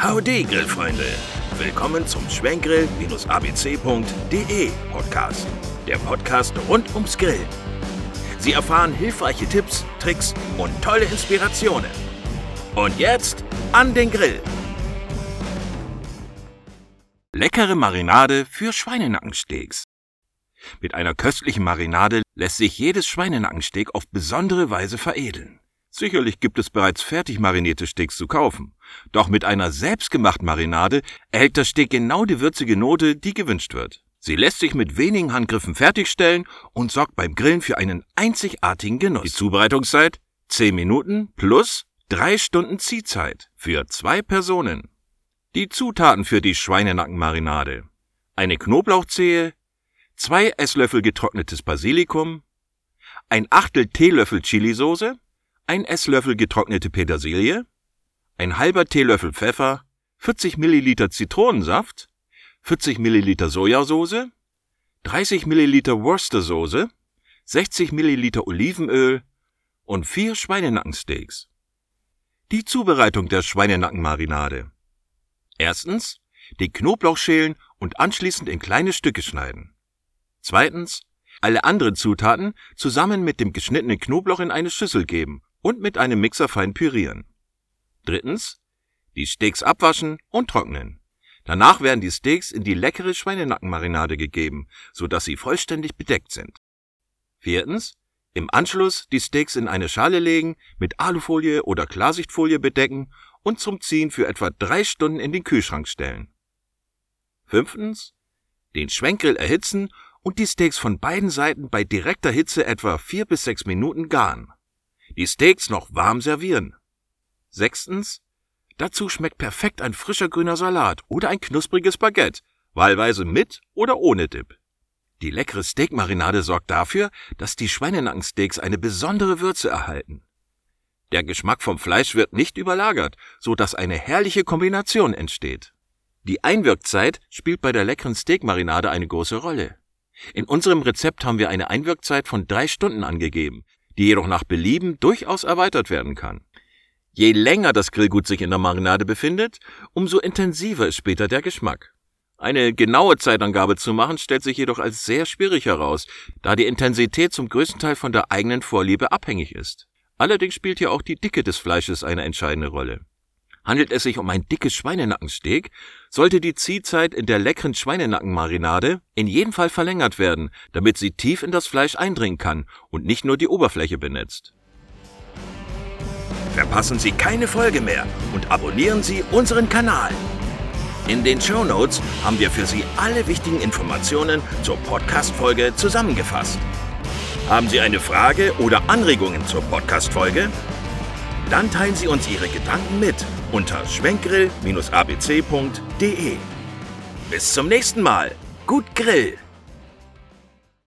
Howdy, Grillfreunde! Willkommen zum Schwenkgrill-abc.de Podcast. Der Podcast rund ums Grillen. Sie erfahren hilfreiche Tipps, Tricks und tolle Inspirationen. Und jetzt an den Grill! Leckere Marinade für Schweinenackensteaks. Mit einer köstlichen Marinade lässt sich jedes Schweinenackensteak auf besondere Weise veredeln. Sicherlich gibt es bereits fertig marinierte Steaks zu kaufen. Doch mit einer selbstgemachten Marinade erhält das Steak genau die würzige Note, die gewünscht wird. Sie lässt sich mit wenigen Handgriffen fertigstellen und sorgt beim Grillen für einen einzigartigen Genuss. Die Zubereitungszeit 10 Minuten plus 3 Stunden Ziehzeit für zwei Personen. Die Zutaten für die Schweinenackenmarinade. Eine Knoblauchzehe, zwei Esslöffel getrocknetes Basilikum, ein Achtel Teelöffel Chilisauce, ein Esslöffel getrocknete Petersilie, ein halber Teelöffel Pfeffer, 40 Milliliter Zitronensaft, 40 Milliliter Sojasauce, 30 Milliliter Worcestersoße, 60 Milliliter Olivenöl und vier Schweinenackensteaks. Die Zubereitung der Schweinenackenmarinade. Erstens, den Knoblauch schälen und anschließend in kleine Stücke schneiden. Zweitens, alle anderen Zutaten zusammen mit dem geschnittenen Knoblauch in eine Schüssel geben und mit einem Mixer fein pürieren. Drittens, die Steaks abwaschen und trocknen. Danach werden die Steaks in die leckere Schweinenackenmarinade gegeben, so dass sie vollständig bedeckt sind. Viertens, im Anschluss die Steaks in eine Schale legen, mit Alufolie oder Klarsichtfolie bedecken und zum Ziehen für etwa drei Stunden in den Kühlschrank stellen. Fünftens, den Schwenkgrill erhitzen und die Steaks von beiden Seiten bei direkter Hitze etwa vier bis sechs Minuten garen. Die Steaks noch warm servieren. Sechstens. Dazu schmeckt perfekt ein frischer grüner Salat oder ein knuspriges Baguette, wahlweise mit oder ohne Dip. Die leckere Steakmarinade sorgt dafür, dass die Schweinenackensteaks eine besondere Würze erhalten. Der Geschmack vom Fleisch wird nicht überlagert, so dass eine herrliche Kombination entsteht. Die Einwirkzeit spielt bei der leckeren Steakmarinade eine große Rolle. In unserem Rezept haben wir eine Einwirkzeit von drei Stunden angegeben, die jedoch nach Belieben durchaus erweitert werden kann. Je länger das Grillgut sich in der Marinade befindet, umso intensiver ist später der Geschmack. Eine genaue Zeitangabe zu machen, stellt sich jedoch als sehr schwierig heraus, da die Intensität zum größten Teil von der eigenen Vorliebe abhängig ist. Allerdings spielt hier auch die Dicke des Fleisches eine entscheidende Rolle. Handelt es sich um ein dickes Schweinenackensteak, sollte die Ziehzeit in der leckeren Schweinenackenmarinade in jedem Fall verlängert werden, damit sie tief in das Fleisch eindringen kann und nicht nur die Oberfläche benetzt. Verpassen Sie keine Folge mehr und abonnieren Sie unseren Kanal. In den Show Notes haben wir für Sie alle wichtigen Informationen zur Podcast-Folge zusammengefasst. Haben Sie eine Frage oder Anregungen zur Podcast-Folge? Dann teilen Sie uns Ihre Gedanken mit unter schwenkgrill-abc.de. Bis zum nächsten Mal. Gut Grill!